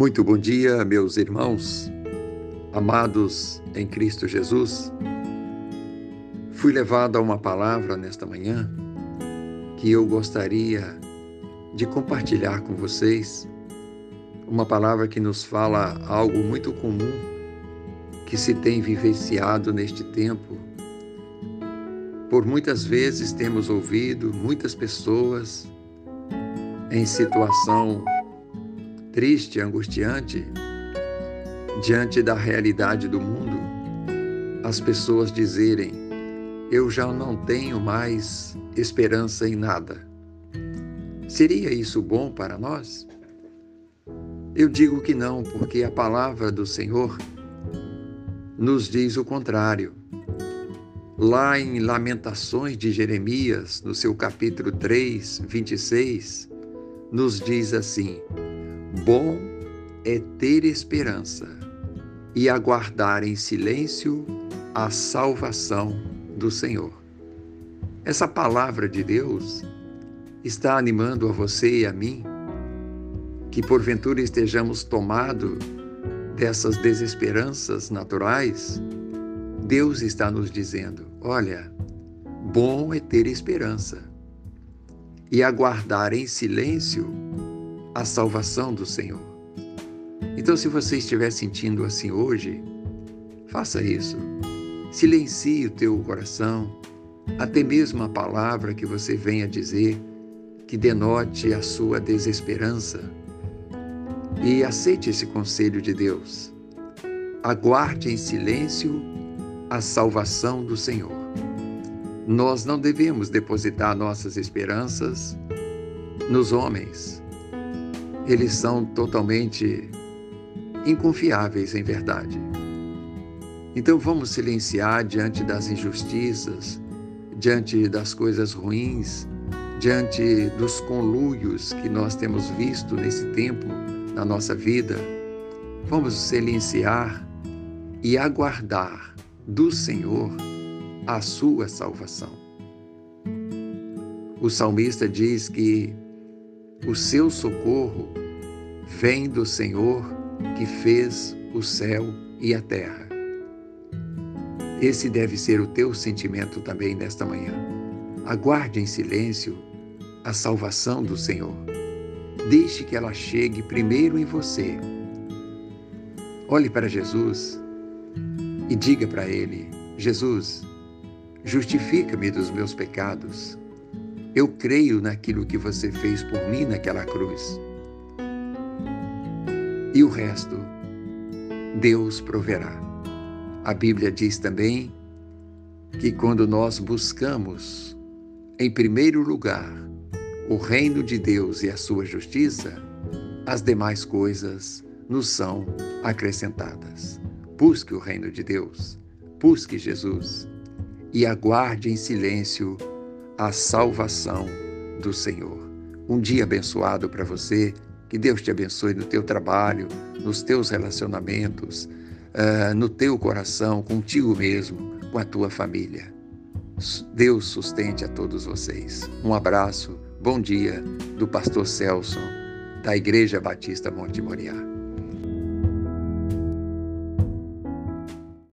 Muito bom dia, meus irmãos, amados em Cristo Jesus. Fui levado a uma palavra nesta manhã que eu gostaria de compartilhar com vocês. Uma palavra que nos fala algo muito comum que se tem vivenciado neste tempo. Por muitas vezes temos ouvido muitas pessoas em situação triste, angustiante, diante da realidade do mundo, as pessoas dizerem: Eu já não tenho mais esperança em nada. Seria isso bom para nós? Eu digo que não, porque a palavra do Senhor nos diz o contrário. Lá em Lamentações de Jeremias, no seu capítulo 3, 26, nos diz assim: Bom é ter esperança e aguardar em silêncio a salvação do Senhor. Essa palavra de Deus está animando a você e a mim que porventura estejamos tomados dessas desesperanças naturais. Deus está nos dizendo: olha, bom é ter esperança e aguardar em silêncio a salvação do Senhor. Então, se você estiver sentindo assim hoje, faça isso. Silencie o teu coração, até mesmo a palavra que você venha dizer que denote a sua desesperança. E aceite esse conselho de Deus. Aguarde em silêncio a salvação do Senhor. Nós não devemos depositar nossas esperanças nos homens, eles são totalmente inconfiáveis em verdade. Então vamos silenciar diante das injustiças, diante das coisas ruins, diante dos conluios que nós temos visto nesse tempo na nossa vida. Vamos silenciar e aguardar do Senhor a sua salvação. O salmista diz que o seu socorro vem do Senhor que fez o céu e a terra. Esse deve ser o teu sentimento também nesta manhã. Aguarde em silêncio a salvação do Senhor. Deixe que ela chegue primeiro em você. Olhe para Jesus e diga para Ele: Jesus, justifica-me dos meus pecados eu creio naquilo que você fez por mim naquela cruz. E o resto, Deus proverá. A Bíblia diz também que quando nós buscamos, em primeiro lugar, o reino de Deus e a sua justiça, as demais coisas nos são acrescentadas. Busque o reino de Deus, busque Jesus e aguarde em silêncio a salvação do Senhor. Um dia abençoado para você, que Deus te abençoe no teu trabalho, nos teus relacionamentos, uh, no teu coração, contigo mesmo, com a tua família. Deus sustente a todos vocês. Um abraço, bom dia do pastor Celso, da Igreja Batista Monte Moriá.